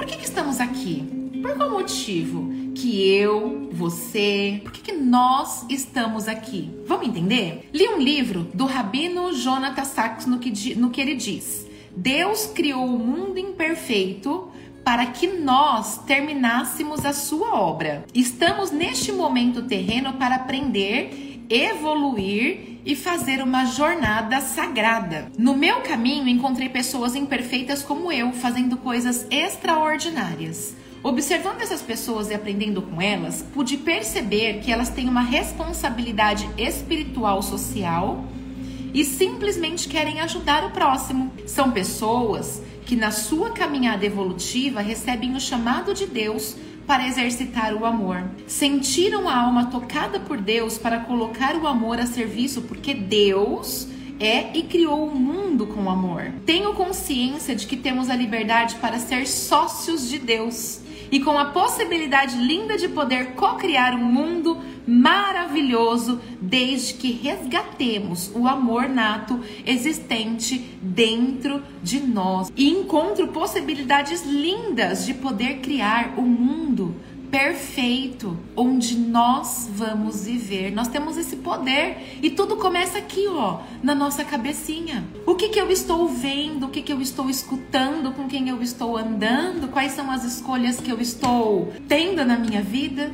Por que, que estamos aqui? Por qual motivo que eu, você, por que, que nós estamos aqui? Vamos entender? Li um livro do Rabino Jonathan Sachs no que, no que ele diz: Deus criou o mundo imperfeito para que nós terminássemos a sua obra. Estamos neste momento terreno para aprender, evoluir e fazer uma jornada sagrada. No meu caminho, encontrei pessoas imperfeitas como eu, fazendo coisas extraordinárias. Observando essas pessoas e aprendendo com elas, pude perceber que elas têm uma responsabilidade espiritual social e simplesmente querem ajudar o próximo. São pessoas que na sua caminhada evolutiva recebem o chamado de Deus para exercitar o amor. Sentiram a alma tocada por Deus para colocar o amor a serviço, porque Deus é e criou o mundo com amor. Tenho consciência de que temos a liberdade para ser sócios de Deus e com a possibilidade linda de poder co-criar um mundo maravilhoso desde que resgatemos o amor nato existente dentro de nós e encontro possibilidades lindas de poder criar o um mundo perfeito onde nós vamos viver. Nós temos esse poder e tudo começa aqui, ó, na nossa cabecinha. O que que eu estou vendo? O que que eu estou escutando? Com quem eu estou andando? Quais são as escolhas que eu estou tendo na minha vida?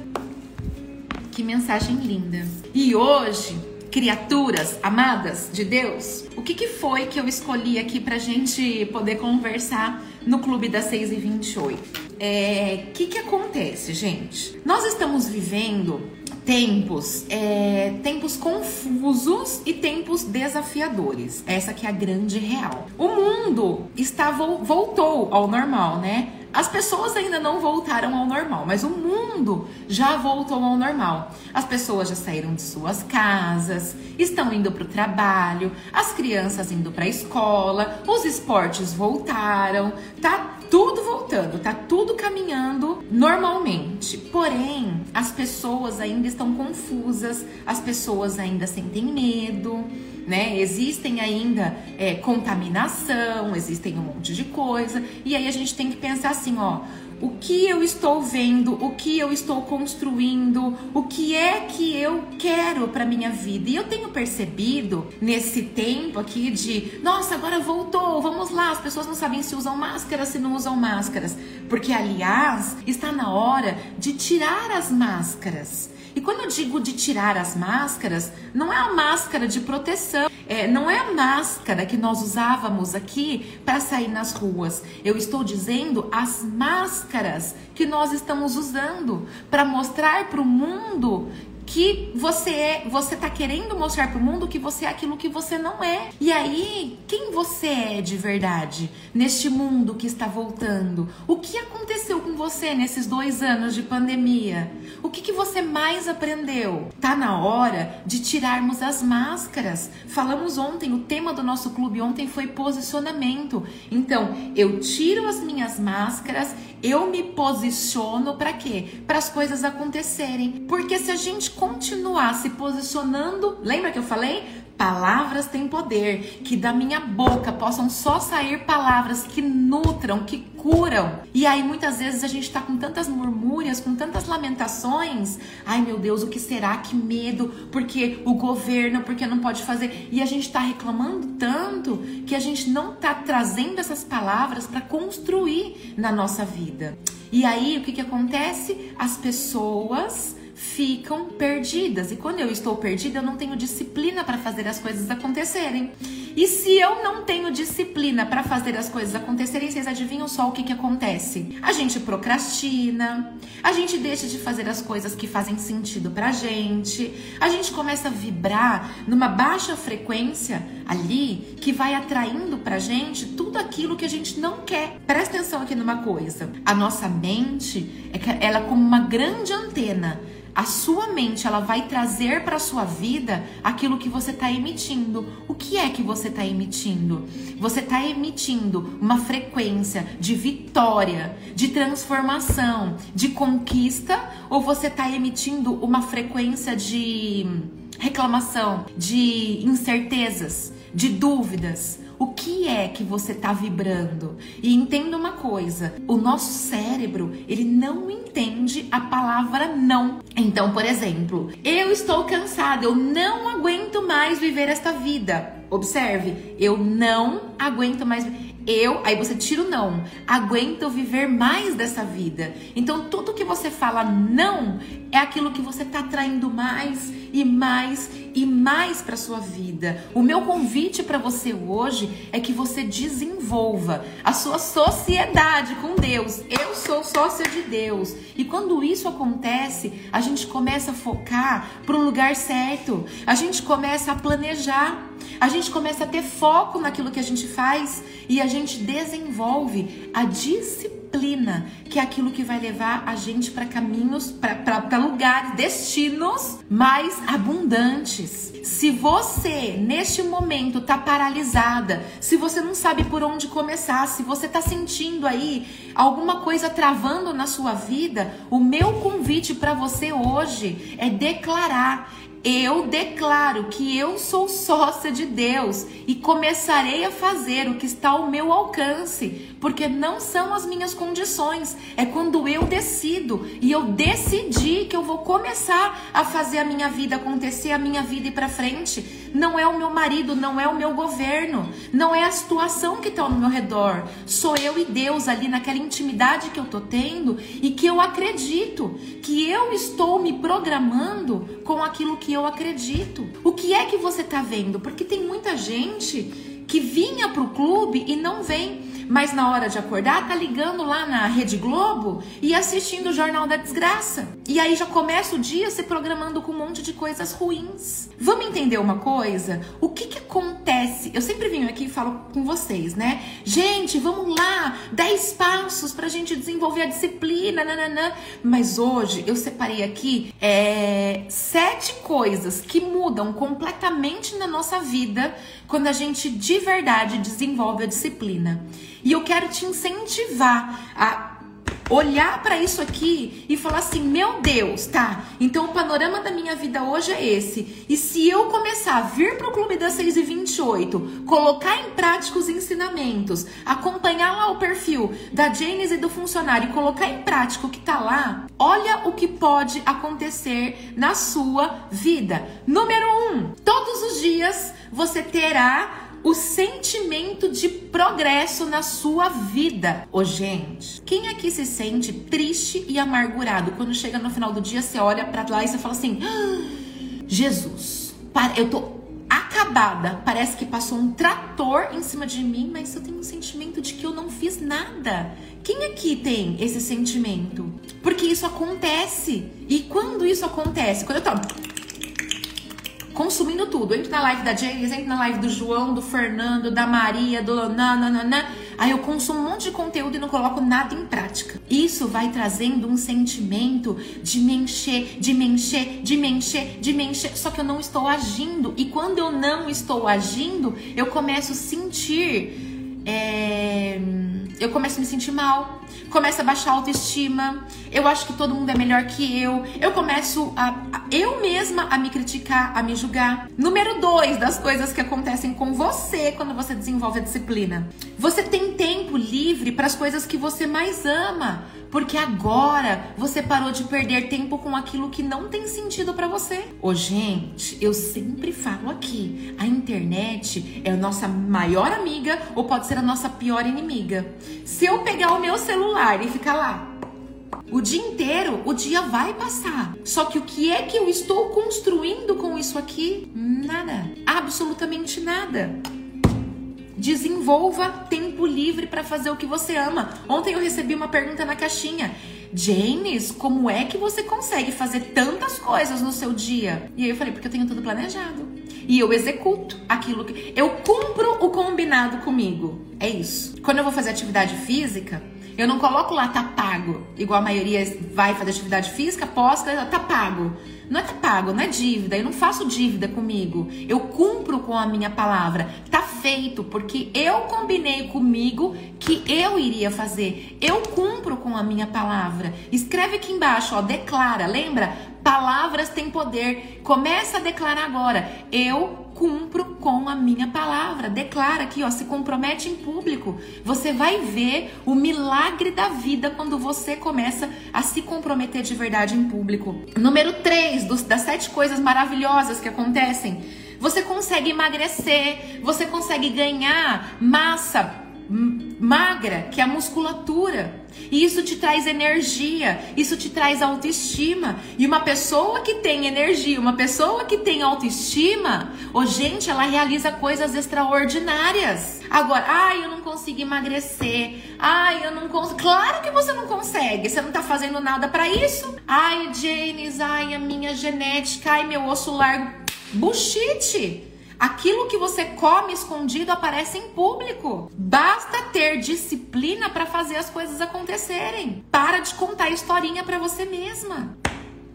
Que mensagem linda. E hoje, criaturas amadas de Deus, o que, que foi que eu escolhi aqui pra gente poder conversar no Clube das 6 e 28? É, que que acontece, gente? Nós estamos vivendo tempos, é, tempos confusos e tempos desafiadores. Essa que é a grande real. O mundo está voltou ao normal, né? As pessoas ainda não voltaram ao normal, mas o mundo já voltou ao normal. As pessoas já saíram de suas casas, estão indo para o trabalho, as crianças indo para a escola, os esportes voltaram, tá tudo voltando, tá tudo caminhando normalmente. Porém, as pessoas ainda estão confusas, as pessoas ainda sentem medo né? Existem ainda é, contaminação, existem um monte de coisa. E aí a gente tem que pensar assim, ó. O que eu estou vendo, o que eu estou construindo, o que é que eu quero para minha vida. E eu tenho percebido nesse tempo aqui de, nossa, agora voltou, vamos lá, as pessoas não sabem se usam máscaras, se não usam máscaras. Porque, aliás, está na hora de tirar as máscaras. E quando eu digo de tirar as máscaras, não é a máscara de proteção, é, não é a máscara que nós usávamos aqui para sair nas ruas. Eu estou dizendo as máscaras que nós estamos usando para mostrar para o mundo que você é, você tá querendo mostrar pro mundo que você é aquilo que você não é. E aí, quem você é de verdade neste mundo que está voltando? O que aconteceu com você nesses dois anos de pandemia? O que, que você mais aprendeu? Tá na hora de tirarmos as máscaras. Falamos ontem, o tema do nosso clube ontem foi posicionamento. Então, eu tiro as minhas máscaras eu me posiciono para quê? Para as coisas acontecerem. Porque se a gente continuar se posicionando, lembra que eu falei? Palavras têm poder, que da minha boca possam só sair palavras que nutram, que curam. E aí muitas vezes a gente tá com tantas murmúrias, com tantas lamentações. Ai meu Deus, o que será? Que medo, porque o governo, porque não pode fazer. E a gente tá reclamando tanto que a gente não tá trazendo essas palavras para construir na nossa vida. E aí o que que acontece? As pessoas ficam perdidas. E quando eu estou perdida, eu não tenho disciplina para fazer as coisas acontecerem. E se eu não tenho disciplina para fazer as coisas acontecerem, vocês adivinham só o que, que acontece? A gente procrastina, a gente deixa de fazer as coisas que fazem sentido pra gente, a gente começa a vibrar numa baixa frequência ali que vai atraindo pra gente tudo aquilo que a gente não quer. Presta atenção aqui numa coisa: a nossa mente, é ela é como uma grande antena a sua mente ela vai trazer para sua vida aquilo que você está emitindo. O que é que você está emitindo? Você está emitindo uma frequência de vitória, de transformação, de conquista, ou você está emitindo uma frequência de reclamação, de incertezas, de dúvidas? O que é que você está vibrando. E entenda uma coisa: o nosso cérebro ele não entende a palavra não. Então, por exemplo, eu estou cansada, eu não aguento mais viver esta vida. Observe, eu não aguento mais. Eu, aí você tira o não. Aguento viver mais dessa vida. Então, tudo que você fala não é aquilo que você está atraindo mais e mais e mais para sua vida. O meu convite para você hoje é que você desenvolva a sua sociedade com Deus. Eu sou sócia de Deus. E quando isso acontece, a gente começa a focar para um lugar certo. A gente começa a planejar. A gente começa a ter foco naquilo que a gente faz e a gente desenvolve a disciplina disciplina, que é aquilo que vai levar a gente para caminhos, para lugares, destinos mais abundantes. Se você neste momento tá paralisada, se você não sabe por onde começar, se você tá sentindo aí alguma coisa travando na sua vida, o meu convite para você hoje é declarar eu declaro que eu sou sócia de Deus e começarei a fazer o que está ao meu alcance, porque não são as minhas condições, é quando eu decido e eu decidi que eu vou começar a fazer a minha vida acontecer, a minha vida ir para frente. Não é o meu marido, não é o meu governo, não é a situação que está ao meu redor. Sou eu e Deus ali naquela intimidade que eu tô tendo e que eu acredito que eu estou me programando com aquilo que eu acredito. O que é que você está vendo? Porque tem muita gente que vinha para o clube e não vem mas na hora de acordar tá ligando lá na Rede Globo e assistindo o Jornal da Desgraça. E aí já começa o dia se programando com um monte de coisas ruins. Vamos entender uma coisa? O que que acontece? Eu sempre venho aqui e falo com vocês, né? Gente, vamos lá, 10 passos pra gente desenvolver a disciplina, nananã. Mas hoje eu separei aqui é, sete coisas que mudam completamente na nossa vida quando a gente de verdade desenvolve a disciplina. E eu quero te incentivar a olhar para isso aqui e falar assim: meu Deus, tá? Então o panorama da minha vida hoje é esse. E se eu começar a vir para o Clube das 6 e 28, colocar em prática os ensinamentos, acompanhar lá o perfil da Janes e do funcionário e colocar em prática o que tá lá, olha o que pode acontecer na sua vida. Número 1, um, todos os dias você terá o sentimento de progresso na sua vida. Ô, gente, quem aqui se sente triste e amargurado quando chega no final do dia, você olha para lá e você fala assim: ah, Jesus, eu tô acabada. Parece que passou um trator em cima de mim, mas eu tenho um sentimento de que eu não fiz nada. Quem aqui tem esse sentimento? Porque isso acontece. E quando isso acontece? Quando eu tô consumindo tudo. Entro na live da James, entro na live do João, do Fernando, da Maria, do nananana. Aí eu consumo um monte de conteúdo e não coloco nada em prática. Isso vai trazendo um sentimento de me encher, de me encher, de me encher, de me encher. Só que eu não estou agindo. E quando eu não estou agindo, eu começo a sentir. É... Eu começo a me sentir mal começa a baixar a autoestima, eu acho que todo mundo é melhor que eu, eu começo a, a eu mesma a me criticar, a me julgar. Número dois das coisas que acontecem com você quando você desenvolve a disciplina. Você tem tempo livre para as coisas que você mais ama. Porque agora você parou de perder tempo com aquilo que não tem sentido para você. Ô, gente, eu sempre falo aqui: a internet é a nossa maior amiga ou pode ser a nossa pior inimiga. Se eu pegar o meu celular e ficar lá o dia inteiro, o dia vai passar. Só que o que é que eu estou construindo com isso aqui? Nada. Absolutamente nada. Desenvolva tempo livre para fazer o que você ama. Ontem eu recebi uma pergunta na caixinha. James, como é que você consegue fazer tantas coisas no seu dia? E aí eu falei, porque eu tenho tudo planejado. E eu executo aquilo que. Eu cumpro o combinado comigo. É isso. Quando eu vou fazer atividade física, eu não coloco lá tá pago, igual a maioria vai fazer atividade física, posta, tá pago. Não é tá pago, não é dívida. Eu não faço dívida comigo. Eu cumpro com a minha palavra. Tá feito, porque eu combinei comigo que eu iria fazer. Eu cumpro com a minha palavra. Escreve aqui embaixo, ó, declara. Lembra? Palavras têm poder. Começa a declarar agora. Eu cumpro com a minha palavra. Declara aqui, ó, se compromete em público. Você vai ver o milagre da vida quando você começa a se comprometer de verdade em público. Número 3 das sete coisas maravilhosas que acontecem. Você consegue emagrecer, você consegue ganhar massa magra, que é a musculatura. E isso te traz energia, isso te traz autoestima. E uma pessoa que tem energia, uma pessoa que tem autoestima, oh, gente, ela realiza coisas extraordinárias. Agora, ai, eu não consigo emagrecer. Ai, eu não consigo. Claro que você não consegue. Você não tá fazendo nada para isso. Ai, Janis, ai, a minha genética, ai, meu osso largo. Bullshit. Aquilo que você come escondido aparece em público. Basta ter disciplina para fazer as coisas acontecerem. Para de contar historinha para você mesma.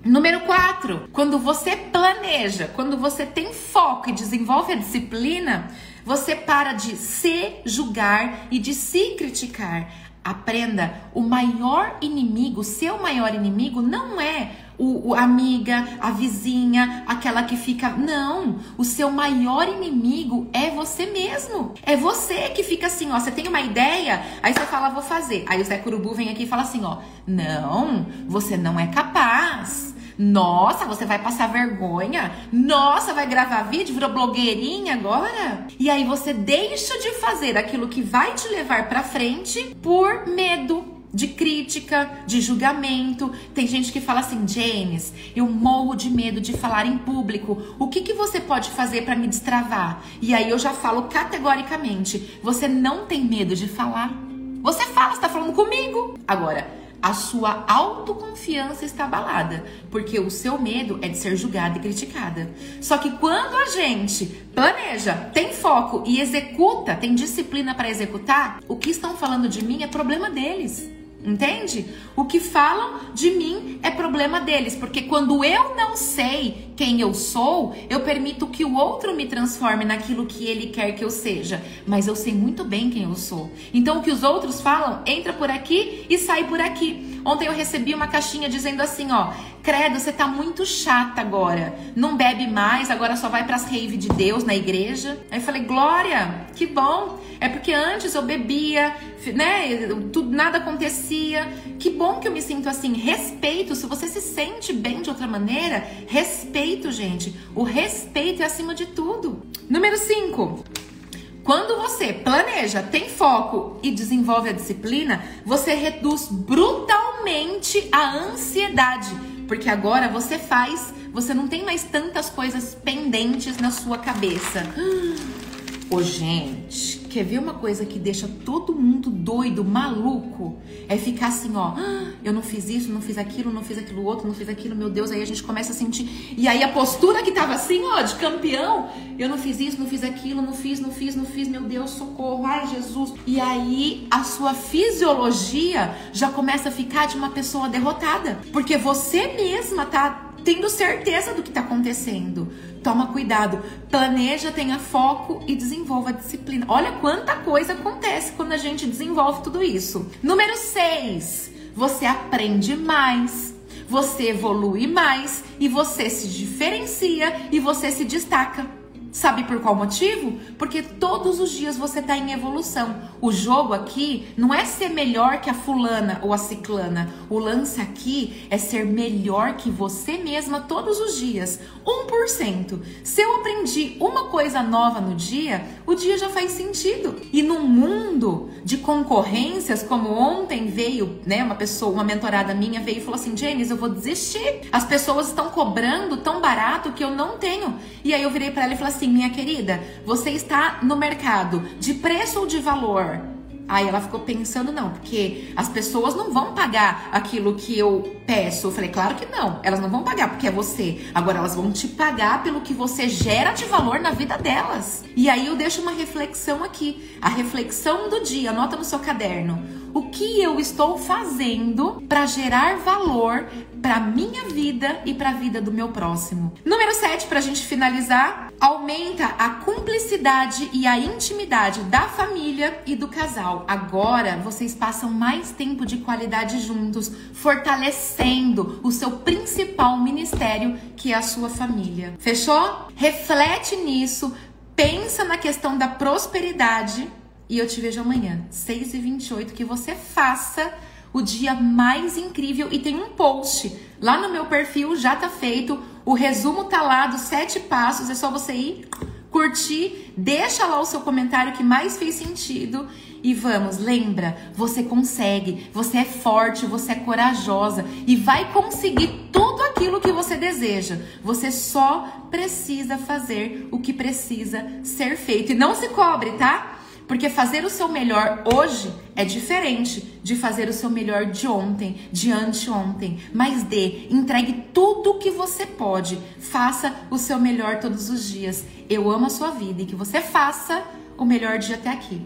Número 4, quando você planeja, quando você tem foco e desenvolve a disciplina, você para de se julgar e de se criticar. Aprenda, o maior inimigo, seu maior inimigo não é o, o, amiga, a vizinha, aquela que fica. Não, o seu maior inimigo é você mesmo. É você que fica assim, ó. Você tem uma ideia, aí você fala, vou fazer. Aí o Zé Curubu vem aqui e fala assim, ó. Não, você não é capaz. Nossa, você vai passar vergonha? Nossa, vai gravar vídeo? Virou blogueirinha agora? E aí você deixa de fazer aquilo que vai te levar para frente por medo de crítica, de julgamento. Tem gente que fala assim, James, eu morro de medo de falar em público. O que, que você pode fazer para me destravar? E aí eu já falo categoricamente: você não tem medo de falar. Você fala, está falando comigo. Agora, a sua autoconfiança está abalada, porque o seu medo é de ser julgada e criticada. Só que quando a gente planeja, tem foco e executa, tem disciplina para executar, o que estão falando de mim é problema deles. Entende? O que falam de mim é problema deles, porque quando eu não sei quem eu sou, eu permito que o outro me transforme naquilo que ele quer que eu seja, mas eu sei muito bem quem eu sou. Então o que os outros falam, entra por aqui e sai por aqui. Ontem eu recebi uma caixinha dizendo assim, ó: "Credo, você tá muito chata agora. Não bebe mais, agora só vai para as rave de Deus na igreja". Aí eu falei: "Glória, que bom. É porque antes eu bebia, né? Tudo, nada acontecia. Que bom que eu me sinto assim. Respeito. Se você se sente bem de outra maneira, respeito, gente. O respeito é acima de tudo. Número 5. Quando você planeja, tem foco e desenvolve a disciplina, você reduz brutalmente a ansiedade, porque agora você faz, você não tem mais tantas coisas pendentes na sua cabeça. Ô, gente, quer ver uma coisa que deixa todo mundo doido, maluco? É ficar assim, ó, ah, eu não fiz isso, não fiz aquilo, não fiz aquilo outro, não fiz aquilo, meu Deus, aí a gente começa a sentir. E aí a postura que tava assim, ó, de campeão, eu não fiz isso, não fiz aquilo, não fiz, não fiz, não fiz, meu Deus, socorro, ai Jesus. E aí a sua fisiologia já começa a ficar de uma pessoa derrotada, porque você mesma tá tendo certeza do que tá acontecendo. Toma cuidado, planeja, tenha foco e desenvolva a disciplina. Olha quanta coisa acontece quando a gente desenvolve tudo isso. Número 6, você aprende mais, você evolui mais e você se diferencia e você se destaca. Sabe por qual motivo? Porque todos os dias você está em evolução. O jogo aqui não é ser melhor que a fulana ou a ciclana. O lance aqui é ser melhor que você mesma todos os dias. 1%. Se eu aprendi uma coisa nova no dia, o dia já faz sentido. E num mundo de concorrências, como ontem veio, né, uma pessoa, uma mentorada minha veio e falou assim: "James, eu vou desistir. As pessoas estão cobrando tão barato que eu não tenho". E aí eu virei para ela e falei assim: assim, minha querida, você está no mercado de preço ou de valor? Aí ela ficou pensando, não, porque as pessoas não vão pagar aquilo que eu peço. Eu falei, claro que não, elas não vão pagar porque é você. Agora elas vão te pagar pelo que você gera de valor na vida delas. E aí eu deixo uma reflexão aqui, a reflexão do dia, anota no seu caderno. O que eu estou fazendo para gerar valor para minha vida e para a vida do meu próximo? Número 7, para a gente finalizar, aumenta a cumplicidade e a intimidade da família e do casal. Agora vocês passam mais tempo de qualidade juntos, fortalecendo o seu principal ministério, que é a sua família. Fechou? Reflete nisso, pensa na questão da prosperidade e eu te vejo amanhã, 6h28, que você faça o dia mais incrível e tem um post lá no meu perfil, já tá feito. O resumo tá lá dos sete passos, é só você ir curtir, deixa lá o seu comentário que mais fez sentido e vamos, lembra, você consegue, você é forte, você é corajosa e vai conseguir tudo aquilo que você deseja. Você só precisa fazer o que precisa ser feito e não se cobre, tá? Porque fazer o seu melhor hoje é diferente de fazer o seu melhor de ontem, de anteontem. Mas dê, entregue tudo o que você pode. Faça o seu melhor todos os dias. Eu amo a sua vida e que você faça o melhor dia até aqui.